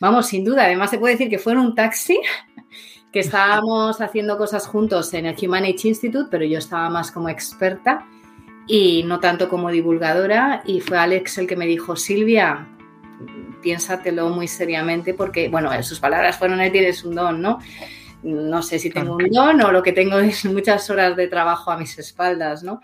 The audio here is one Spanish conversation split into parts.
Vamos, sin duda. Además, se puede decir que fue en un taxi que estábamos haciendo cosas juntos en el Human Age Institute, pero yo estaba más como experta y no tanto como divulgadora. Y fue Alex el que me dijo, Silvia, piénsatelo muy seriamente porque, bueno, sus palabras fueron, tienes un don, ¿no? No sé si tengo un don o lo que tengo es muchas horas de trabajo a mis espaldas, ¿no?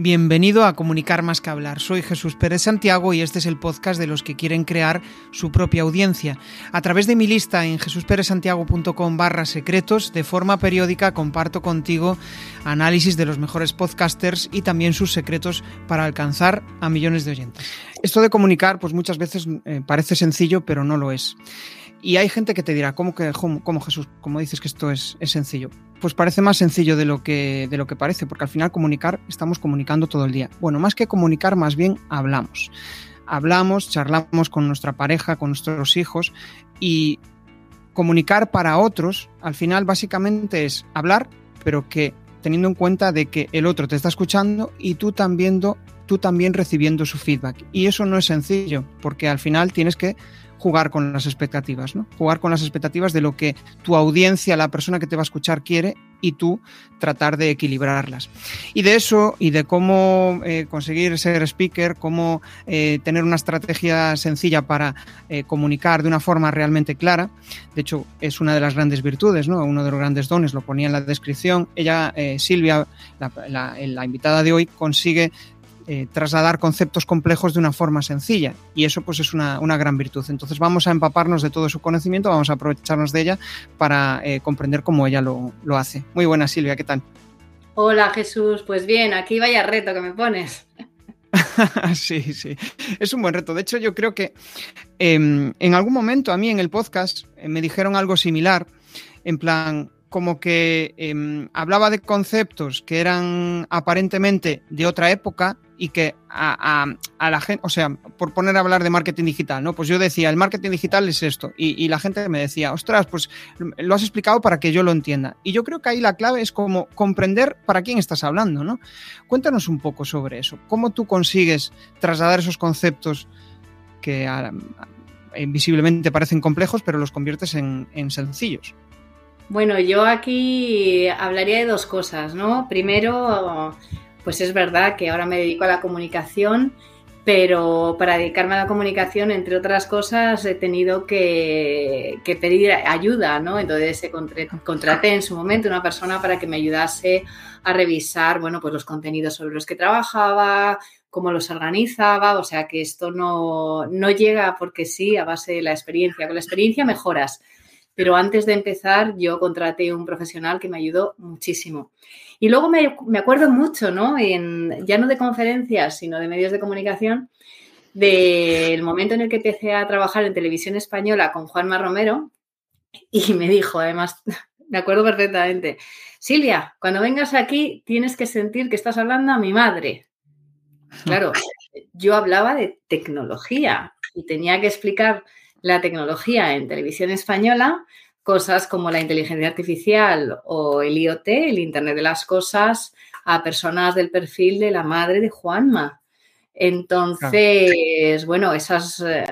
Bienvenido a Comunicar más que hablar. Soy Jesús Pérez Santiago y este es el podcast de los que quieren crear su propia audiencia. A través de mi lista en jesusperezsantiago.com barra secretos, de forma periódica comparto contigo análisis de los mejores podcasters y también sus secretos para alcanzar a millones de oyentes. Esto de comunicar, pues muchas veces eh, parece sencillo, pero no lo es. Y hay gente que te dirá, ¿cómo, que, cómo, Jesús? ¿Cómo dices que esto es, sencillo? Pues parece más sencillo de lo, que, de lo que parece, porque al final comunicar, estamos comunicando todo el día. Bueno, más que comunicar, más bien hablamos. Hablamos, charlamos con nuestra pareja, con nuestros hijos y comunicar para otros, al final básicamente es hablar, pero que teniendo en cuenta de que el otro te está escuchando y tú también, tú también recibiendo su feedback. Y eso no es sencillo, porque al final tienes que jugar con las expectativas, ¿no? Jugar con las expectativas de lo que tu audiencia, la persona que te va a escuchar quiere y tú tratar de equilibrarlas. Y de eso y de cómo eh, conseguir ser speaker, cómo eh, tener una estrategia sencilla para eh, comunicar de una forma realmente clara, de hecho es una de las grandes virtudes, ¿no? uno de los grandes dones, lo ponía en la descripción, ella, Silvia, la invitada de hoy, consigue eh, trasladar conceptos complejos de una forma sencilla. Y eso pues es una, gran virtud. Entonces vamos a empaparnos de todo su conocimiento, vamos a aprovecharnos de ella para eh, comprender cómo ella lo, hace. Muy buena Silvia, ¿qué tal? Hola Jesús, pues bien, aquí vaya reto que me pones. sí, sí, es un buen reto. De hecho, yo creo que em, en algún momento a mí en el podcast eh, me dijeron algo similar, en plan, como que em, hablaba de conceptos que eran aparentemente de otra época y que a, la gente, o sea, por poner a hablar de marketing digital, ¿no? Pues yo decía, el marketing digital es esto. Y, la gente me decía, ostras, pues lo has explicado para que yo lo entienda. Y yo creo que ahí la clave es como comprender para quién estás hablando, ¿no? Cuéntanos un poco sobre eso. ¿Cómo tú consigues trasladar esos conceptos que visiblemente parecen complejos, pero los conviertes en, en sencillos? Bueno, yo aquí hablaría de dos cosas, ¿no? Primero, pues es verdad que ahora me dedico a la comunicación, pero para dedicarme a la comunicación, entre otras cosas, he tenido que, pedir ayuda, ¿no? Entonces contraté en su momento una persona para que me ayudase a revisar, bueno, pues los contenidos sobre los que trabajaba, cómo los organizaba, o sea que esto no, no llega porque sí, a base de la experiencia. Con la experiencia mejoras, pero antes de empezar yo contraté un profesional que me ayudó muchísimo. Y luego me, acuerdo mucho, ¿no? En, ya no de conferencias, sino de medios de comunicación, del momento en el que empecé a trabajar en televisión española con Juanma Romero y me dijo, además, me acuerdo perfectamente, Silvia, cuando vengas aquí tienes que sentir que estás hablando a mi madre. Claro, yo hablaba de tecnología y tenía que explicar la tecnología en televisión española cosas como la inteligencia artificial o el IoT, el Internet de las Cosas, a personas del perfil de la madre de Juanma. Entonces, bueno, esas eh,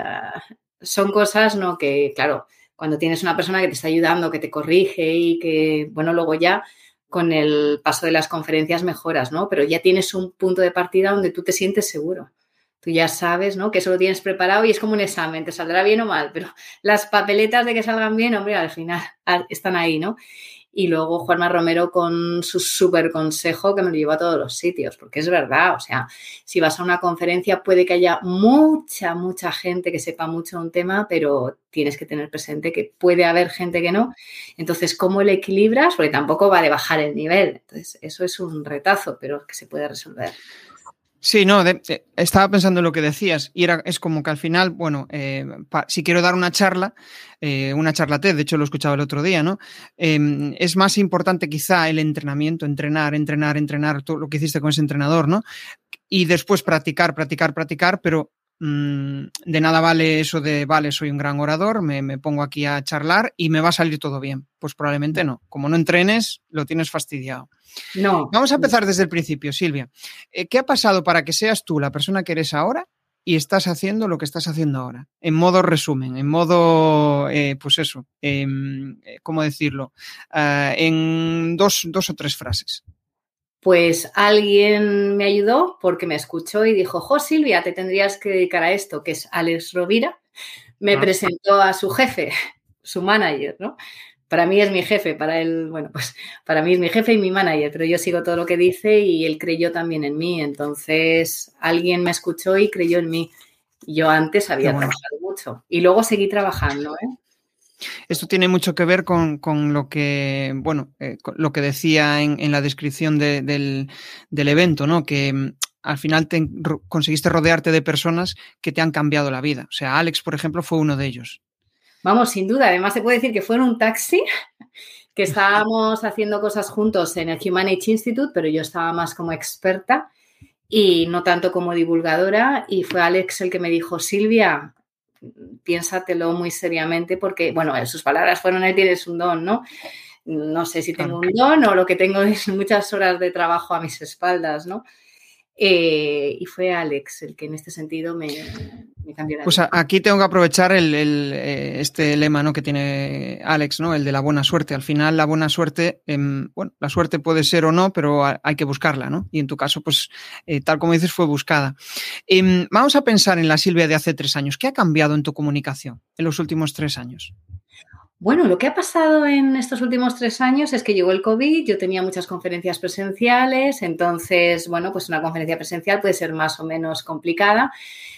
son cosas, ¿no? Que, claro, cuando tienes una persona que te está ayudando, que te corrige y que, bueno, luego ya con el paso de las conferencias mejoras, ¿no? Pero ya tienes un punto de partida donde tú te sientes seguro tú ya sabes, ¿no? Que eso lo tienes preparado y es como un examen, te saldrá bien o mal, pero las papeletas de que salgan bien, hombre, al final están ahí, ¿no? Y luego Juanma Romero con su súper consejo que me lo lleva a todos los sitios, porque es verdad, o sea, si vas a una conferencia puede que haya mucha, mucha gente que sepa mucho un tema, pero tienes que tener presente que puede haber gente que no. Entonces, ¿cómo le equilibras? Porque tampoco va a bajar el nivel. Entonces, eso es un retazo, pero que se puede resolver. Sí, no, estaba pensando en lo que decías y era, es como que al final, bueno, eh, si quiero dar una charla, eh, una charla TED, de hecho lo escuchaba el otro día, ¿no? Em, es más importante quizá el entrenamiento, entrenar, entrenar, entrenar, todo lo que hiciste con ese entrenador, ¿no? Y después practicar, practicar, practicar, pero de nada vale eso de, vale, soy un gran orador, me, me pongo aquí a charlar y me va a salir todo bien. Pues probablemente no. Como no entrenes, lo tienes fastidiado. No. Vamos a empezar desde el principio, Silvia. Eh, ¿Qué ha pasado para que seas tú la persona que eres ahora y estás haciendo lo que estás haciendo ahora. En modo resumen, en modo, eh, pues eso, em, eh, ¿cómo decirlo? Ah, en dos, dos o tres frases. Pues alguien me ayudó porque me escuchó y dijo, Jo Silvia, te tendrías que dedicar a esto, que es Alex Rovira. Me ah. presentó a su jefe, su manager, ¿no? Para mí es mi jefe, para él, bueno, pues para mí es mi jefe y mi manager, pero yo sigo todo lo que dice y él creyó también en mí. Entonces, alguien me escuchó y creyó en mí. Yo antes había trabajado mucho y luego seguí trabajando, ¿eh? Esto tiene mucho que ver con, lo que, bueno, eh, lo que decía en, la descripción del, evento, ¿no? Que mm, al final te, conseguiste rodearte de personas que te han cambiado la vida. O sea, Alex, por ejemplo, fue uno de ellos. Vamos, sin duda. Además, se puede decir que fue en un taxi que estábamos haciendo cosas juntos en el Humanity Institute, pero yo estaba más como experta y no tanto como divulgadora. Y fue Alex el que me dijo, Silvia, piénsatelo muy seriamente porque, bueno, sus palabras fueron, él tienes un don, ¿no? No sé si tengo un don o lo que tengo es muchas horas de trabajo a mis espaldas, ¿no? Eh, y fue Alex el que en este sentido me, cambió la Pues aquí tengo que aprovechar el, eh, este lema ¿no? que tiene Alex, ¿no? el de la buena suerte. Al final, la buena suerte, em, bueno, la suerte puede ser o no, pero hay que buscarla, ¿no? Y en tu caso, pues, eh, tal como dices, fue buscada. Em, vamos a pensar en la Silvia de hace tres años. ¿Qué ha cambiado en tu comunicación en los últimos tres años? Bueno, lo que ha pasado en estos últimos tres años es que llegó el COVID, yo tenía muchas conferencias presenciales, entonces, bueno, pues una conferencia presencial puede ser más o menos complicada,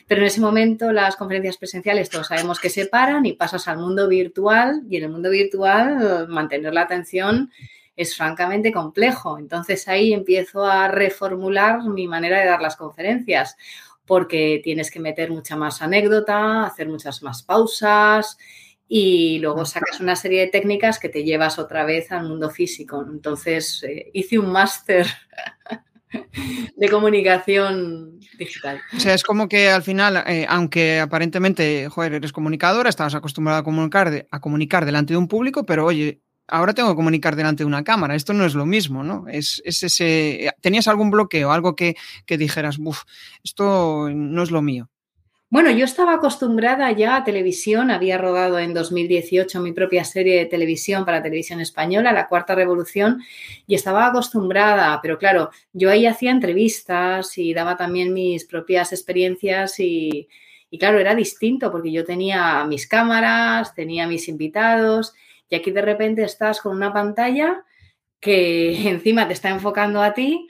pero en ese momento las conferencias presenciales todos sabemos que se paran y pasas al mundo virtual y en el mundo virtual mantener la atención es francamente complejo. Entonces ahí empiezo a reformular mi manera de dar las conferencias porque tienes que meter mucha más anécdota, hacer muchas más pausas y luego sacas una serie de técnicas que te llevas otra vez al mundo físico. Entonces, eh, hice un máster de comunicación digital. O sea, es como que al final, eh, aunque aparentemente, joder, eres comunicadora, estabas acostumbrada a comunicar, a comunicar delante de un público, pero oye, ahora tengo que comunicar delante de una cámara. Esto no es lo mismo, ¿no? Es, es ese. ¿Tenías algún bloqueo, algo que, que dijeras, uff, esto no es lo mío? Bueno, yo estaba acostumbrada ya a televisión, había rodado en 2018 mi propia serie de televisión para televisión española, La Cuarta Revolución, y estaba acostumbrada, pero claro, yo ahí hacía entrevistas y daba también mis propias experiencias y, claro, era distinto porque yo tenía mis cámaras, tenía mis invitados y aquí de repente estás con una pantalla que encima te está enfocando a ti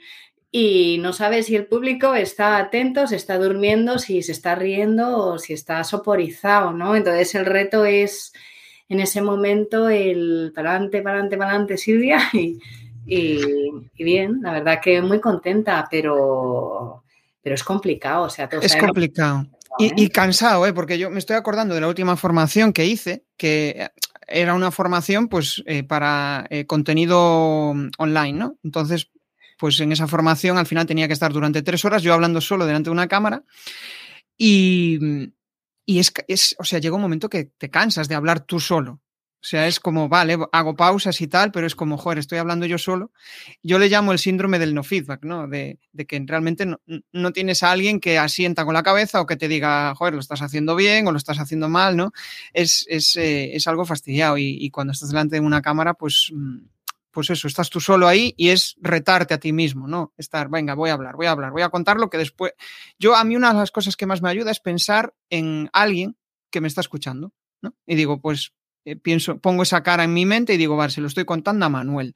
y no sabes si el público está atento, se está durmiendo, si se está riendo o si está soporizado, ¿no? Entonces el reto es en ese momento el para adelante, para adelante, para adelante, Silvia, y, bien, la verdad que muy contenta, pero, pero es complicado, o sea, Es complicado. Y, cansado, ¿eh? porque yo me estoy acordando de la última formación que hice, que era una formación pues eh, para eh, contenido online, ¿no? Entonces, pues en esa formación al final tenía que estar durante tres horas yo hablando solo delante de una cámara y, y es, es, o sea, llega un momento que te cansas de hablar tú solo. O sea, es como, vale, hago pausas y tal, pero es como, joder, estoy hablando yo solo. Yo le llamo el síndrome del no feedback, ¿no? De, de que realmente no, no, tienes a alguien que asienta con la cabeza o que te diga, joder, lo estás haciendo bien o lo estás haciendo mal, ¿no? Es, es, eh, es algo fastidiado y, cuando estás delante de una cámara, pues mm, pues eso, estás tú solo ahí y es retarte a ti mismo, ¿no? Estar, venga, voy a hablar, voy a hablar, voy a contar lo que después... Yo, a mí una de las cosas que más me ayuda es pensar en alguien que me está escuchando, ¿no? Y digo, pues eh, pienso, pongo esa cara en mi mente y digo, vale, se lo estoy contando a Manuel.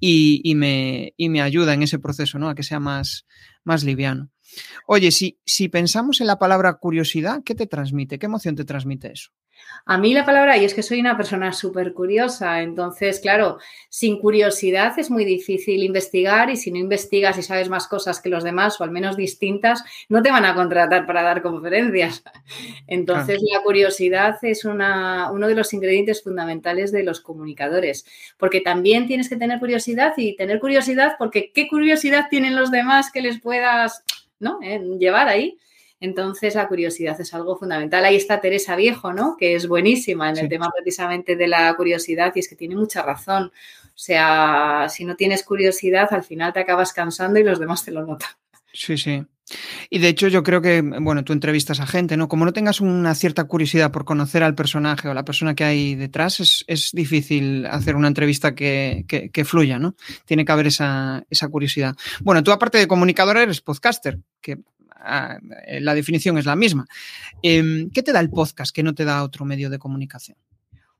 Y, y, me, y me ayuda en ese proceso, ¿no? A que sea más, más liviano. Oye, si, si pensamos en la palabra curiosidad, ¿qué te transmite? ¿Qué emoción te transmite eso? A mí la palabra, y es que soy una persona súper curiosa, entonces, claro, sin curiosidad es muy difícil investigar y si no investigas y sabes más cosas que los demás o al menos distintas, no te van a contratar para dar conferencias. Entonces, la curiosidad es una, uno de los ingredientes fundamentales de los comunicadores, porque también tienes que tener curiosidad y tener curiosidad porque qué curiosidad tienen los demás que les puedas ¿no? Eh, llevar ahí. Entonces, la curiosidad es algo fundamental. Ahí está Teresa Viejo, ¿no? Que es buenísima en el tema precisamente de la curiosidad y es que tiene mucha razón. O sea, si no tienes curiosidad, al final te acabas cansando y los demás te lo notan. Sí, sí. Y de hecho yo creo que, bueno, tú entrevistas a gente, ¿no? Como no tengas una cierta curiosidad por conocer al personaje o la persona que hay detrás, es, difícil hacer una entrevista que, fluya, ¿no? Tiene que haber esa, curiosidad. Bueno, tú aparte de comunicador eres podcaster, que ah, la definición es la misma. Em, ¿Qué te da el podcast que no te da otro medio de comunicación?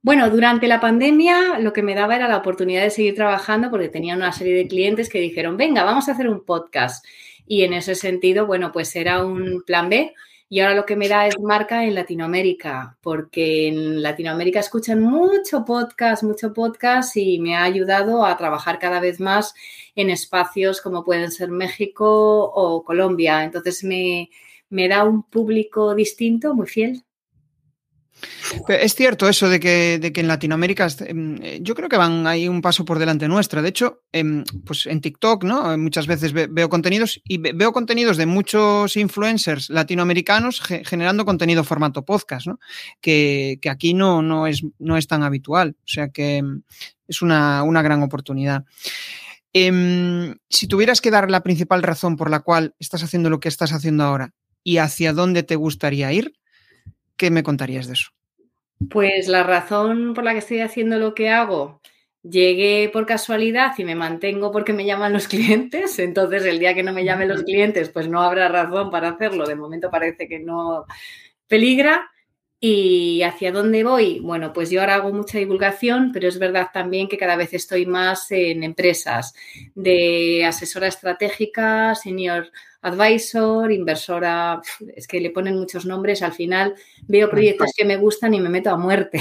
Bueno, durante la pandemia lo que me daba era la oportunidad de seguir trabajando porque tenía una serie de clientes que dijeron, venga, vamos a hacer un podcast y en ese sentido, bueno, pues era un plan B. Y ahora lo que me da es marca en Latinoamérica, porque en Latinoamérica escuchan mucho podcast, mucho podcast y me ha ayudado a trabajar cada vez más en espacios como pueden ser México o Colombia. Entonces me, me da un público distinto, muy fiel. Es cierto eso de que, de que en Latinoamérica, em, yo creo que van ahí un paso por delante nuestra. De hecho, em, pues en TikTok, ¿no? Muchas veces veo contenidos y veo contenidos de muchos influencers latinoamericanos generando contenido formato podcast, ¿no? Que, aquí no, no, es, no es tan habitual. O sea que em, es una, una gran oportunidad. si tuvieras que dar la principal razón por la cual estás haciendo lo que estás haciendo ahora y hacia dónde te gustaría ir, ¿Qué me contarías de eso? Pues la razón por la que estoy haciendo lo que hago, llegué por casualidad y me mantengo porque me llaman los clientes, entonces el día que no me llamen los clientes, pues no habrá razón para hacerlo. De momento parece que no peligra. ¿Y hacia dónde voy? Bueno, pues yo ahora hago mucha divulgación, pero es verdad también que cada vez estoy más en empresas de asesora estratégica, senior advisor, inversora, es que le ponen muchos nombres, al final veo proyectos que me gustan y me meto a muerte.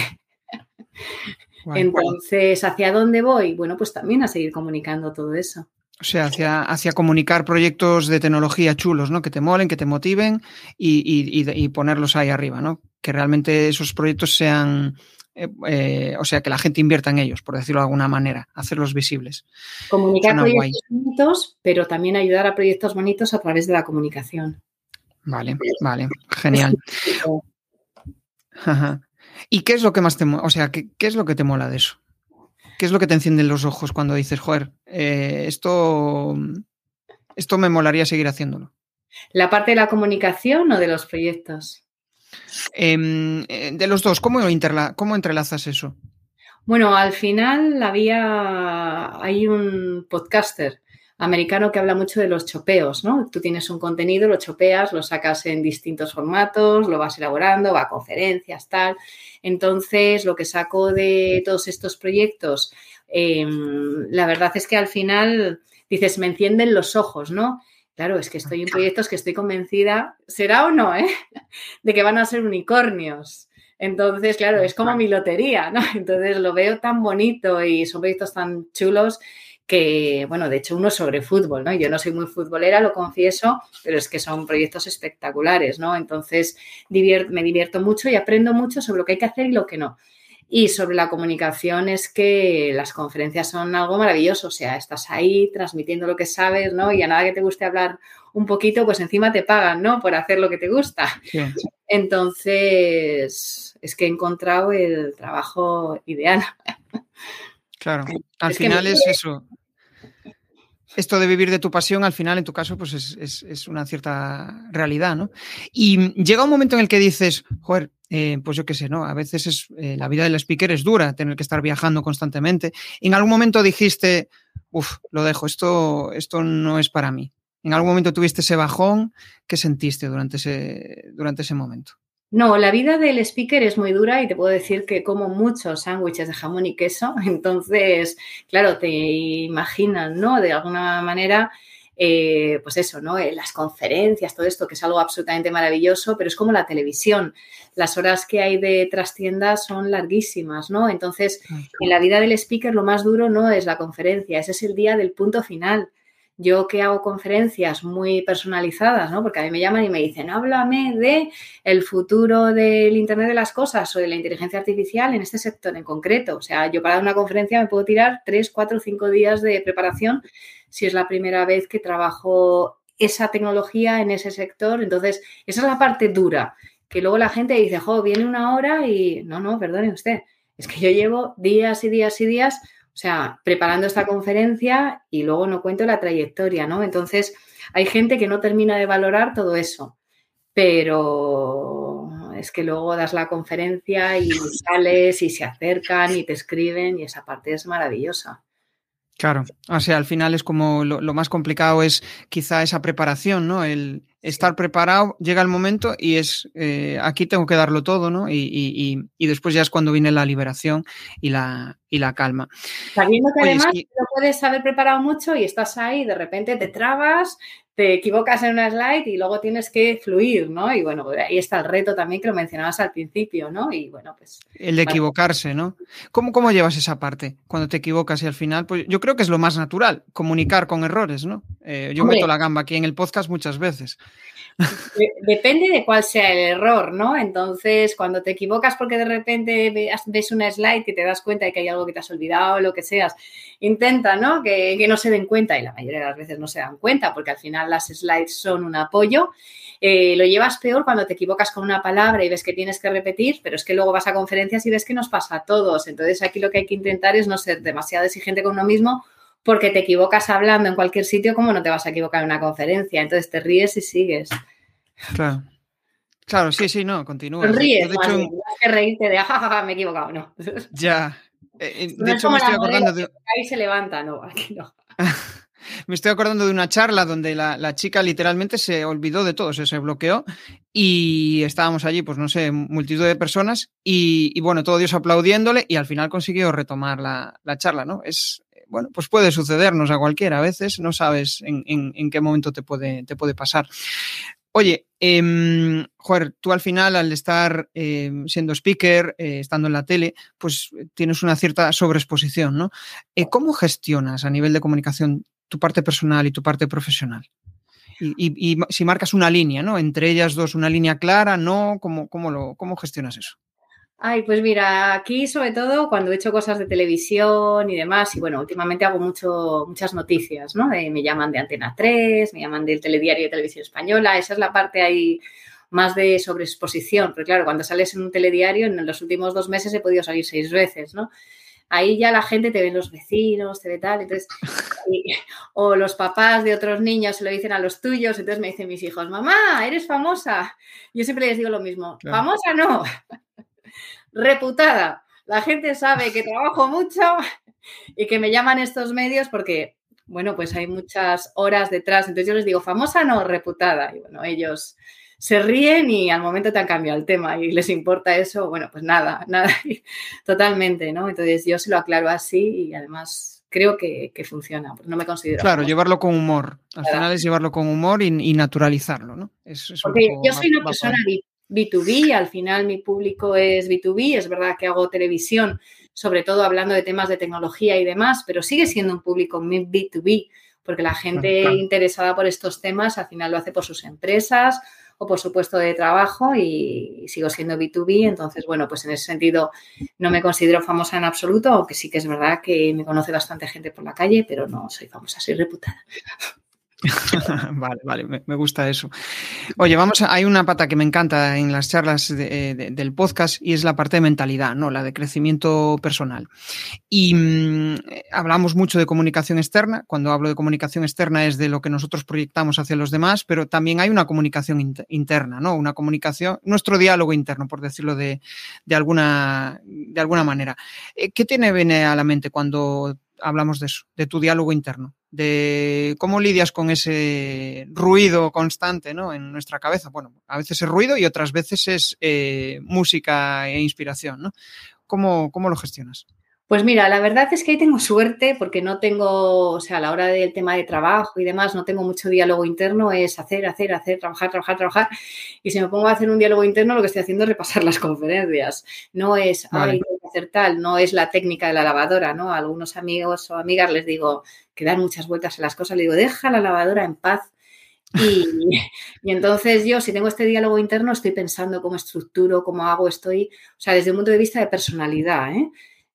Entonces, ¿hacia dónde voy? Bueno, pues también a seguir comunicando todo eso. O sea, hacia, hacia comunicar proyectos de tecnología chulos, ¿no? Que te molen, que te motiven y, ponerlos ahí arriba, ¿no? Que realmente esos proyectos sean, eh, eh, o sea, que la gente invierta en ellos, por decirlo de alguna manera, hacerlos visibles. Comunicar proyectos bonitos, pero también ayudar a proyectos bonitos a través de la comunicación. Vale, vale, genial. ¿Y qué es lo que más te o sea, qué es lo que te mola de eso? ¿Qué es lo que te enciende los ojos cuando dices, joder, eh, esto, esto me molaría seguir haciéndolo? ¿La parte de la comunicación o de los proyectos? Em, eh, de los dos, ¿cómo, ¿cómo entrelazas eso? Bueno, al final había, hay un podcaster americano que habla mucho de los chopeos, ¿no? Tú tienes un contenido, lo chopeas, lo sacas en distintos formatos, lo vas elaborando, va a conferencias, tal. Entonces, lo que saco de todos estos proyectos, em, la verdad es que al final dices, me encienden los ojos, ¿no? Claro, es que estoy en proyectos que estoy convencida, será o no, ¿eh? De que van a ser unicornios. Entonces, claro, es como mi lotería, ¿no? Entonces lo veo tan bonito y son proyectos tan chulos que, bueno, de hecho uno sobre fútbol, ¿no? Yo no soy muy futbolera, lo confieso, pero es que son proyectos espectaculares, ¿no? Entonces me divierto mucho y aprendo mucho sobre lo que hay que hacer y lo que no. Y sobre la comunicación es que las conferencias son algo maravilloso, o sea, estás ahí transmitiendo lo que sabes, ¿no? Y a nada que te guste hablar un poquito, pues encima te pagan, ¿no? Por hacer lo que te gusta. Entonces, es que he encontrado el trabajo ideal. Claro, al final es eso. Esto de vivir de tu pasión, al final, en tu caso, pues es, una cierta realidad, ¿no? Y llega un momento en el que dices, joder, eh, pues yo qué sé, ¿no? A veces es, eh, la vida del speaker es dura, tener que estar viajando constantemente. en algún momento dijiste, uff, lo dejo, esto, esto no es para mí. ¿En algún momento tuviste ese bajón? ¿Qué sentiste durante ese, durante ese momento? No, la vida del speaker es muy dura y te puedo decir que como muchos sándwiches de jamón y queso, entonces, claro, te imaginas, ¿no? De alguna manera, eh, pues eso, ¿no? Eh, las conferencias, todo esto, que es algo absolutamente maravilloso, pero es como la televisión. Las horas que hay de trastienda son larguísimas, ¿no? Entonces, en la vida del speaker lo más duro no es la conferencia, ese es el día del punto final yo que hago conferencias muy personalizadas, ¿no? Porque a mí me llaman y me dicen, háblame de el futuro del Internet de las cosas o de la inteligencia artificial en este sector en concreto. O sea, yo para una conferencia me puedo tirar tres, cuatro, cinco días de preparación si es la primera vez que trabajo esa tecnología en ese sector. Entonces, esa es la parte dura, que luego la gente dice, jo, viene una hora y no, no, perdone usted. Es que yo llevo días y días y días o sea, preparando esta conferencia y luego no cuento la trayectoria, ¿no? Entonces, hay gente que no termina de valorar todo eso, pero es que luego das la conferencia y sales y se acercan y te escriben y esa parte es maravillosa. Claro, o sea, al final es como lo, más complicado es quizá esa preparación, ¿no? El estar preparado, llega el momento y es eh, aquí tengo que darlo todo, ¿no? Y, después ya es cuando viene la liberación y la, y la calma. Sabiendo que además lo puedes haber preparado mucho y estás ahí, de repente te trabas, te equivocas en una slide y luego tienes que fluir, ¿no? Y bueno, ahí está el reto también que lo mencionabas al principio, ¿no? Y bueno, pues... El de equivocarse, ¿no? ¿Cómo, ¿Cómo llevas esa parte cuando te equivocas y al final, pues yo creo que es lo más natural, comunicar con errores, ¿no? Eh, yo meto la gamba aquí en el podcast muchas veces. Depende de cuál sea el error, ¿no? Entonces, cuando te equivocas porque de repente ves una slide y te das cuenta de que hay algo que te has olvidado o lo que seas, intenta, ¿no? Que, no se den cuenta y la mayoría de las veces no se dan cuenta porque al final las slides son un apoyo. Eh, lo llevas peor cuando te equivocas con una palabra y ves que tienes que repetir, pero es que luego vas a conferencias y ves que nos pasa a todos. Entonces, aquí lo que hay que intentar es no ser demasiado exigente con uno mismo porque te equivocas hablando en cualquier sitio, ¿cómo no te vas a equivocar en una conferencia? Entonces te ríes y sigues. Claro. Claro, sí, sí, no, continúa. Ríes, de hecho, que reírte de, jajaja, me he equivocado, no. Ya. Eh, eh, de hecho, me estoy acordando de. Ahí se levanta, no, aquí no. me estoy acordando de una charla donde la, chica literalmente se olvidó de todo, se, bloqueó y estábamos allí, pues no sé, multitud de personas y, bueno, todo Dios aplaudiéndole y al final consiguió retomar la, la charla, ¿no? Es, bueno, pues puede sucedernos a cualquiera a veces, no sabes en, qué momento te puede, te puede pasar. Oye, eh, tú al final, al estar em, siendo speaker, eh, estando en la tele, pues tienes una cierta sobreexposición, ¿no? Eh, ¿Cómo gestionas a nivel de comunicación tu parte personal y tu parte profesional? Y, si marcas una línea, ¿no? Entre ellas dos, una línea clara, ¿no? ¿Cómo, cómo, lo, cómo gestionas eso? Ay, pues mira, aquí sobre todo cuando he hecho cosas de televisión y demás, y bueno, últimamente hago mucho, muchas noticias, ¿no? me llaman de Antena 3, me llaman del Telediario de Televisión Española, esa es la parte ahí más de sobreexposición, pero claro, cuando sales en un telediario, en los últimos dos meses he podido salir seis veces, ¿no? Ahí ya la gente te ve los vecinos, te ve tal, entonces, o los papás de otros niños se lo dicen a los tuyos, entonces me dicen mis hijos, mamá, eres famosa. Yo siempre les digo lo mismo, famosa no, reputada. La gente sabe que trabajo mucho y que me llaman estos medios porque, bueno, pues hay muchas horas detrás. Entonces yo les digo, famosa no, reputada. Y bueno, ellos se ríen y al momento te han cambiado el tema y les importa eso, bueno, pues nada, nada, totalmente, ¿no? Entonces yo se lo aclaro así y además creo que, funciona, pues no me considero. Claro, llevarlo con humor. Al final es llevarlo con humor y, naturalizarlo, ¿no? Porque yo soy una persona B2B, al final mi público es B2B, es verdad que hago televisión, sobre todo hablando de temas de tecnología y demás, pero sigue siendo un público B2B, porque la gente interesada por estos temas al final lo hace por sus empresas o por su puesto de trabajo y sigo siendo B2B, entonces bueno, pues en ese sentido no me considero famosa en absoluto, aunque sí que es verdad que me conoce bastante gente por la calle, pero no soy famosa, soy reputada. vale, vale, me, gusta eso. Oye, vamos, a, hay una pata que me encanta en las charlas del podcast y es la parte de mentalidad, ¿no? La de crecimiento personal. Y mm, hablamos mucho de comunicación externa. Cuando hablo de comunicación externa es de lo que nosotros proyectamos hacia los demás, pero también hay una comunicación interna, ¿no? Una comunicación, nuestro diálogo interno, por decirlo de, alguna, de alguna manera. Eh, ¿Qué tiene viene a la mente cuando hablamos de eso, de tu diálogo interno? De cómo lidias con ese ruido constante ¿no? en nuestra cabeza. Bueno, a veces es ruido y otras veces es eh, música e inspiración. ¿no? ¿Cómo, ¿Cómo, lo gestionas? Pues mira, la verdad es que ahí tengo suerte porque no tengo, o sea, a la hora del tema de trabajo y demás, no tengo mucho diálogo interno, es hacer, hacer, hacer, trabajar, trabajar, trabajar. Y si me pongo a hacer un diálogo interno, lo que estoy haciendo es repasar las conferencias. No es, ay, hacer tal, no es la técnica de la lavadora, ¿no? A algunos amigos o amigas les digo, que dan muchas vueltas en las cosas, le digo, deja la lavadora en paz. Y, entonces yo, si tengo este diálogo interno, estoy pensando cómo estructuro, cómo hago, estoy, o sea, desde un punto de vista de personalidad. ¿eh?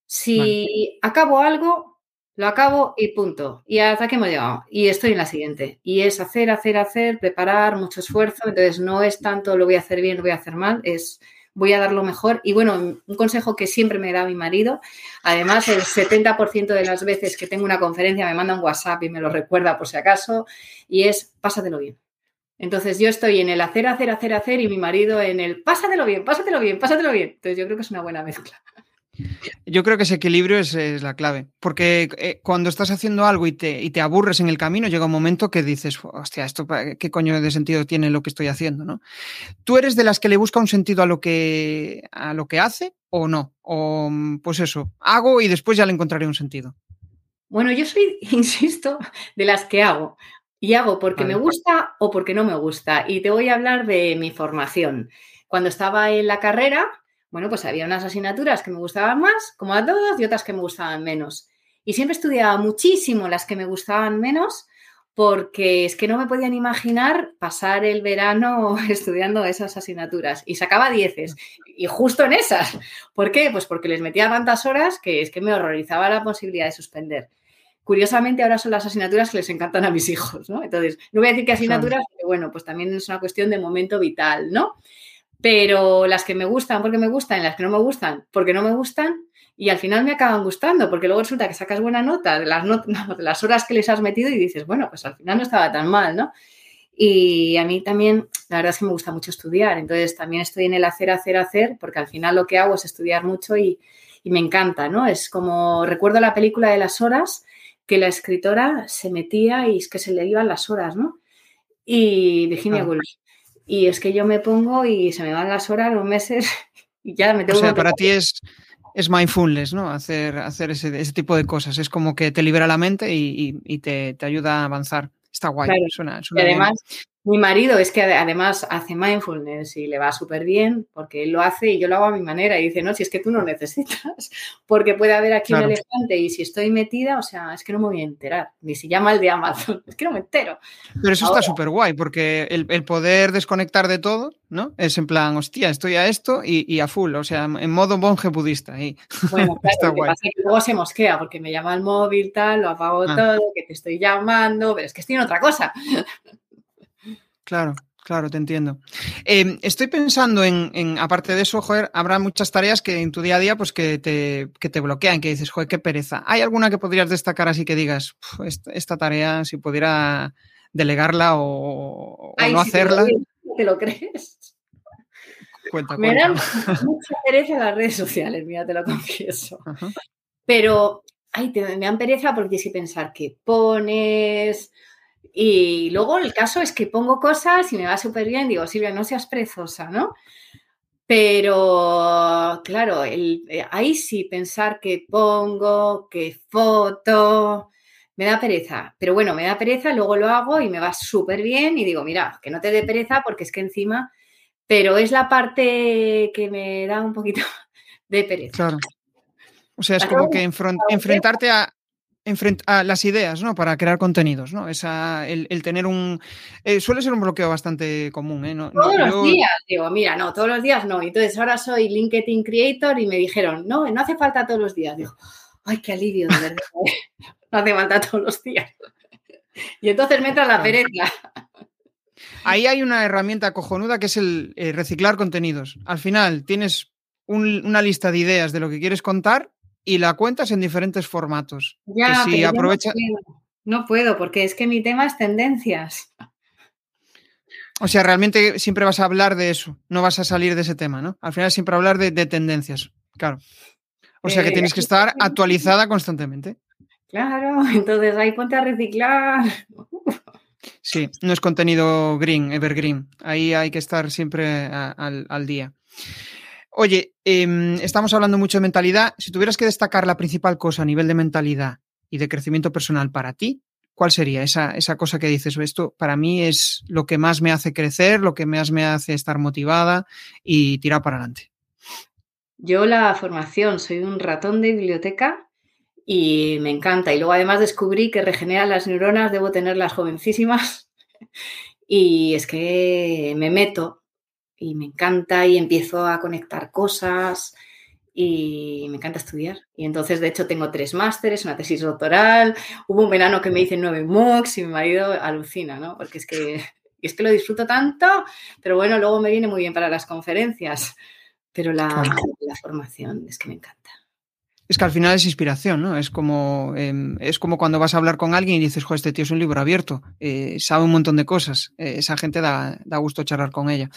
Si acabo algo, lo acabo y punto. Y hasta aquí hemos llegado. Y estoy en la siguiente. Y es hacer, hacer, hacer, preparar, mucho esfuerzo. Entonces no es tanto lo voy a hacer bien, lo voy a hacer mal, es voy a dar lo mejor. Y bueno, un consejo que siempre me da mi marido, además el 70% de las veces que tengo una conferencia me manda un WhatsApp y me lo recuerda por si acaso, y es pásatelo bien. Entonces yo estoy en el hacer, hacer, hacer, hacer y mi marido en el pásatelo bien, pásatelo bien, pásatelo bien. Entonces yo creo que es una buena mezcla. Yo creo que ese equilibrio es, la clave, porque eh, cuando estás haciendo algo y te, y te, aburres en el camino, llega un momento que dices, hostia, esto qué coño de sentido tiene lo que estoy haciendo, ¿no? ¿Tú eres de las que le busca un sentido a lo que, a lo que hace o no? O pues eso, hago y después ya le encontraré un sentido. Bueno, yo soy, insisto, de las que hago. Y hago porque me gusta o porque no me gusta. Y te voy a hablar de mi formación. Cuando estaba en la carrera, bueno, pues había unas asignaturas que me gustaban más, como a todos, y otras que me gustaban menos. Y siempre estudiaba muchísimo las que me gustaban menos, porque es que no me podían imaginar pasar el verano estudiando esas asignaturas. Y sacaba dieces, y justo en esas. ¿Por qué? Pues porque les metía tantas horas que es que me horrorizaba la posibilidad de suspender. Curiosamente, ahora son las asignaturas que les encantan a mis hijos, ¿no? Entonces, no voy a decir que asignaturas, pero bueno, pues también es una cuestión de momento vital, ¿no? Pero las que me gustan porque me gustan y las que no me gustan porque no me gustan y al final me acaban gustando porque luego resulta que sacas buena nota de las, de las horas que les has metido y dices, bueno, pues al final no estaba tan mal, ¿no? Y a mí también, la verdad es que me gusta mucho estudiar, entonces también estoy en el hacer, hacer, hacer, porque al final lo que hago es estudiar mucho y, me encanta, ¿no? Es como, recuerdo la película de las horas, que la escritora se metía y es que se le iban las horas, ¿no? Y Virginia Woolf. Y es que yo me pongo y se me van las horas, los meses, y ya me tengo O sea, para ti es, es mindfulness, ¿no? Hacer, hacer ese, ese, tipo de cosas. Es como que te libera la mente y, y, te, te, ayuda a avanzar. Está guay. Suena, y además, mi marido es que además hace mindfulness y le va súper bien porque él lo hace y yo lo hago a mi manera y dice, no, si es que tú no necesitas, porque puede haber aquí un elefante y si estoy metida, o sea, es que no me voy a enterar, ni si llama el de Amazon, es que no me entero. Pero eso está súper guay porque el, poder desconectar de todo, ¿no? Es en plan, hostia, estoy a esto y, a full, o sea, en modo monje budista. Y... Bueno, claro, está guay. Pasa que luego se mosquea porque me llama el móvil, tal, lo apago ah. todo, que te estoy llamando, pero es que estoy en otra cosa. Claro, claro, te entiendo. Em, estoy pensando en, aparte de eso, joder, habrá muchas tareas que en tu día a día, pues que te, que te bloquean, que dices, joder, qué pereza. ¿Hay alguna que podrías destacar así que digas, esta, tarea, si pudiera delegarla o, no hacerla? ¿Te lo crees? Cuenta, me dan mucha pereza las redes sociales, mira, te lo confieso. Pero, ay, me dan pereza porque tienes que pensar qué pones, y luego el caso es que pongo cosas y me va súper bien, digo, Silvia, no seas prezosa, ¿no? Pero, claro, el, eh, ahí sí pensar que pongo, que foto, me da pereza. Pero bueno, me da pereza, luego lo hago y me va súper bien y digo, mira, que no te dé pereza porque es que encima, pero es la parte que me da un poquito de pereza. Claro. O sea, es como que enfrentarte a, a las ideas, ¿no? Para crear contenidos, ¿no? Esa, el, tener un... Eh, suele ser un bloqueo bastante común, ¿eh? todos los días, digo, mira, no, todos los días no. Entonces ahora soy LinkedIn Creator y me dijeron, no, no hace falta todos los días. Digo, ay, qué alivio, de verdad. no hace falta todos los días. y entonces me entra la pereza. Ahí hay una herramienta cojonuda que es el eh, reciclar contenidos. Al final tienes una lista de ideas de lo que quieres contar y la cuentas en diferentes formatos. Ya, si aprovecha... no, puedo, porque es que mi tema es tendencias. O sea, realmente siempre vas a hablar de eso, no vas a salir de ese tema, ¿no? Al final siempre hablar de, tendencias, claro. O sea que eh, tienes que estar actualizada constantemente. Claro, entonces ahí ponte a reciclar. Sí, no es contenido green, evergreen. Ahí hay que estar siempre al, al día. Oye, em, estamos hablando mucho de mentalidad. Si tuvieras que destacar la principal cosa a nivel de mentalidad y de crecimiento personal para ti, ¿cuál sería esa, esa cosa que dices? Esto para mí es lo que más me hace crecer, lo que más me hace estar motivada y tirar para adelante. Yo la formación, soy un ratón de biblioteca y me encanta. Y luego además descubrí que regenera las neuronas, debo tenerlas jovencísimas. Y es que me meto y me encanta y empiezo a conectar cosas y me encanta estudiar. Y entonces, de hecho, tengo tres másteres, una tesis doctoral, hubo un verano que me hice nueve MOOCs y mi marido alucina, ¿no? Porque es que, es que lo disfruto tanto, pero bueno, luego me viene muy bien para las conferencias. pero la, la formación es que me encanta. Es que al final es inspiración, ¿no? Es como, em, es como cuando vas a hablar con alguien y dices, jo, este tío es un libro abierto, eh, sabe un montón de cosas, eh, esa gente da, da, gusto charlar con ella.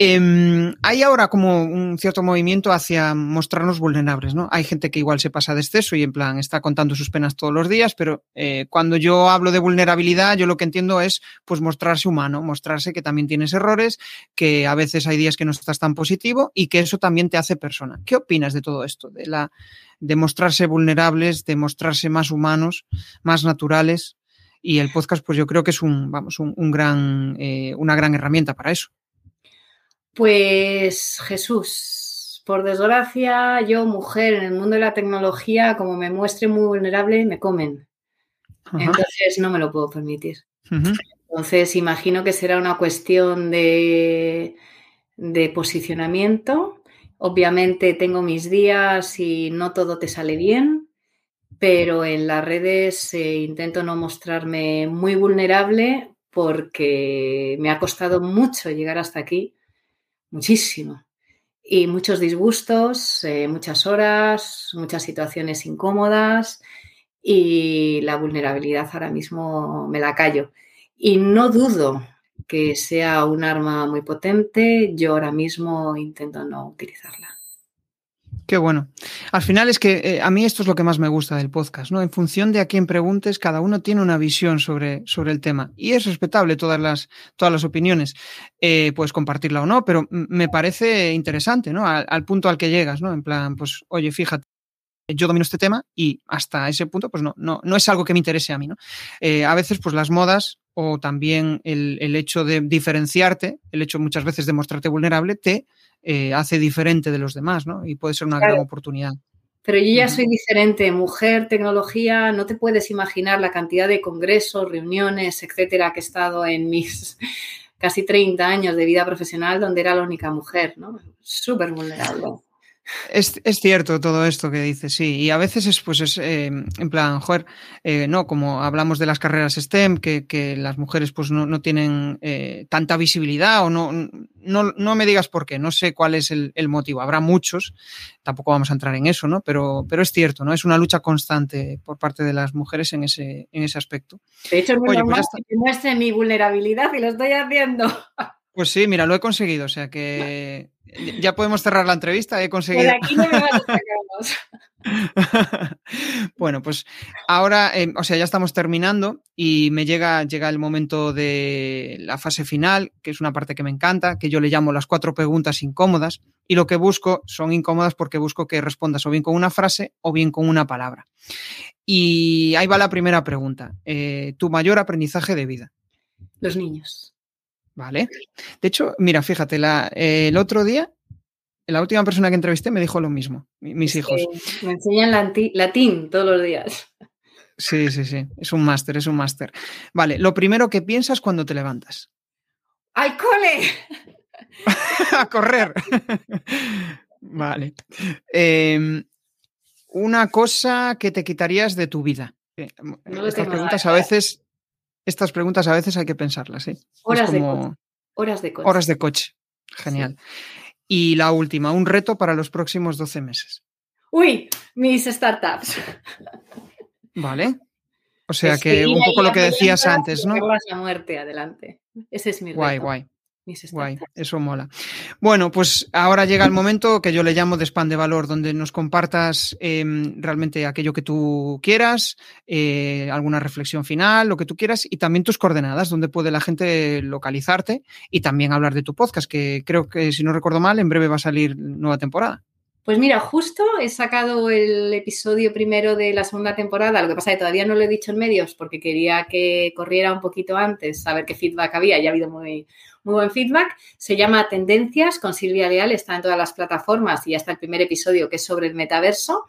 Eh, hay ahora como un cierto movimiento hacia mostrarnos vulnerables, ¿no? Hay gente que igual se pasa de exceso y en plan está contando sus penas todos los días, pero eh, cuando yo hablo de vulnerabilidad, yo lo que entiendo es pues mostrarse humano, mostrarse que también tienes errores, que a veces hay días que no estás tan positivo y que eso también te hace persona. ¿Qué opinas de todo esto? De la de mostrarse vulnerables, de mostrarse más humanos, más naturales. Y el podcast, pues yo creo que es un, vamos, un, un gran, eh, una gran herramienta para eso. Pues Jesús, por desgracia, yo, mujer, en el mundo de la tecnología, como me muestre muy vulnerable, me comen. Ajá. Entonces no me lo puedo permitir. Uh -huh. Entonces imagino que será una cuestión de, de posicionamiento Obviamente tengo mis días y no todo te sale bien, pero en las redes eh, intento no mostrarme muy vulnerable porque me ha costado mucho llegar hasta aquí, muchísimo. Y muchos disgustos, eh, muchas horas, muchas situaciones incómodas y la vulnerabilidad ahora mismo me la callo. Y no dudo que sea un arma muy potente, yo ahora mismo intento no utilizarla. Qué bueno. Al final es que eh, a mí esto es lo que más me gusta del podcast, ¿no? En función de a quién preguntes, cada uno tiene una visión sobre, sobre el tema y es respetable todas las, todas las opiniones. Eh, puedes compartirla o no, pero me parece interesante, ¿no? Al, al, punto al que llegas, ¿no? En plan, pues, oye, fíjate. Yo domino este tema y hasta ese punto, pues no, no, no es algo que me interese a mí, ¿no? Eh, a veces, pues las modas o también el, el, hecho de diferenciarte, el hecho muchas veces de mostrarte vulnerable, te eh, hace diferente de los demás, ¿no? Y puede ser una claro. gran oportunidad. Pero yo ya soy diferente, mujer, tecnología, no te puedes imaginar la cantidad de congresos, reuniones, etcétera, que he estado en mis casi 30 años de vida profesional donde era la única mujer, ¿no? Súper vulnerable. Es, es, cierto todo esto que dices, sí. Y a veces es, pues, es eh, en plan, joder, eh, no, como hablamos de las carreras STEM, que, que las mujeres pues no, no tienen eh, tanta visibilidad o no, no, no me digas por qué, no sé cuál es el, el, motivo. Habrá muchos, tampoco vamos a entrar en eso, ¿no? Pero, pero es cierto, ¿no? Es una lucha constante por parte de las mujeres en ese, en ese aspecto. De hecho, es muy Oye, pues que muestre mi vulnerabilidad y lo estoy haciendo. Pues sí, mira, lo he conseguido, o sea que ya podemos cerrar la entrevista, he conseguido. Por aquí no me bueno, pues ahora, eh, o sea, ya estamos terminando y me llega, llega el momento de la fase final, que es una parte que me encanta, que yo le llamo las cuatro preguntas incómodas. Y lo que busco son incómodas porque busco que respondas o bien con una frase o bien con una palabra. Y ahí va la primera pregunta. Eh, ¿Tu mayor aprendizaje de vida? Los niños. Vale. De hecho, mira, fíjate, la, eh, el otro día, la última persona que entrevisté me dijo lo mismo, mis hijos. Me enseñan latín, latín todos los días. Sí, sí, sí, es un máster, es un máster. Vale, lo primero que piensas cuando te levantas. ¡Ay, cole! A correr. vale. Eh, una cosa que te quitarías de tu vida. No Estas preguntas a veces estas preguntas a veces hay que pensarlas, ¿sí? Horas, como... de, coche. horas de coche. Horas de coche. Genial. Sí. Y la última, un reto para los próximos 12 meses. Uy, mis startups. Vale. O sea que un poco lo que decías antes, ¿no? La muerte, adelante. Ese es mi reto. Guay, guay. Guay, eso mola. Bueno, pues ahora llega el momento que yo le llamo de spam de valor, donde nos compartas eh, realmente aquello que tú quieras, eh, alguna reflexión final, lo que tú quieras, y también tus coordenadas, donde puede la gente localizarte y también hablar de tu podcast, que creo que, si no recuerdo mal, en breve va a salir nueva temporada. Pues mira, justo he sacado el episodio primero de la segunda temporada, lo que pasa es que todavía no lo he dicho en medios porque quería que corriera un poquito antes, saber qué feedback había, ya ha habido muy, muy buen feedback. Se llama Tendencias con Silvia Leal, está en todas las plataformas y ya está el primer episodio que es sobre el metaverso.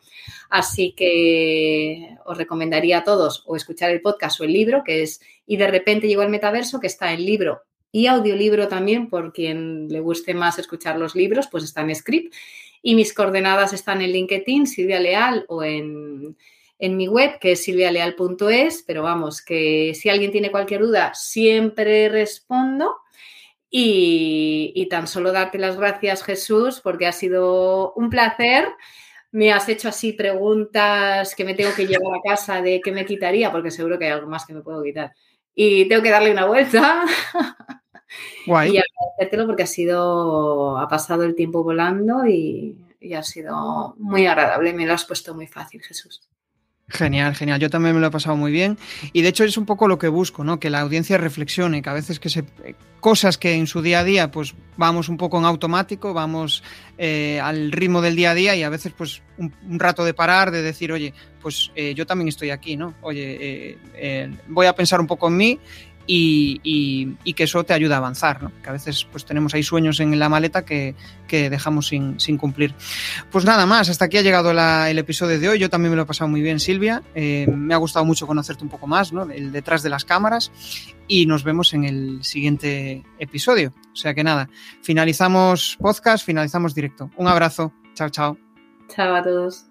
Así que os recomendaría a todos o escuchar el podcast o el libro, que es Y de repente llegó el metaverso, que está en libro y audiolibro también, por quien le guste más escuchar los libros, pues está en script. Y mis coordenadas están en LinkedIn, Silvia Leal, o en, en mi web, que es silvialeal.es, pero vamos, que si alguien tiene cualquier duda, siempre respondo. Y, tan solo darte las gracias, Jesús, porque ha sido un placer. Me has hecho así preguntas que me tengo que llevar a casa de qué me quitaría, porque seguro que hay algo más que me puedo quitar. Y tengo que darle una vuelta. Guay. Y agradecértelo porque ha sido, ha pasado el tiempo volando y, y ha sido muy agradable. Me lo has puesto muy fácil, Jesús. Genial, genial. Yo también me lo he pasado muy bien. Y de hecho es un poco lo que busco, ¿no? Que la audiencia reflexione, que a veces que se cosas que en su día a día, pues vamos un poco en automático, vamos eh, al ritmo del día a día y a veces pues un, rato de parar, de decir, oye, pues eh, yo también estoy aquí, ¿no? Oye, eh, voy a pensar un poco en mí y, que eso te ayuda a avanzar, ¿no? que a veces pues tenemos ahí sueños en la maleta que, dejamos sin, cumplir. Pues nada más, hasta aquí ha llegado el episodio de hoy, yo también me lo he pasado muy bien Silvia, eh, me ha gustado mucho conocerte un poco más, ¿no? el detrás de las cámaras y nos vemos en el siguiente episodio. O sea que nada, finalizamos podcast, finalizamos directo. Un abrazo, chao, chao. Chao a todos.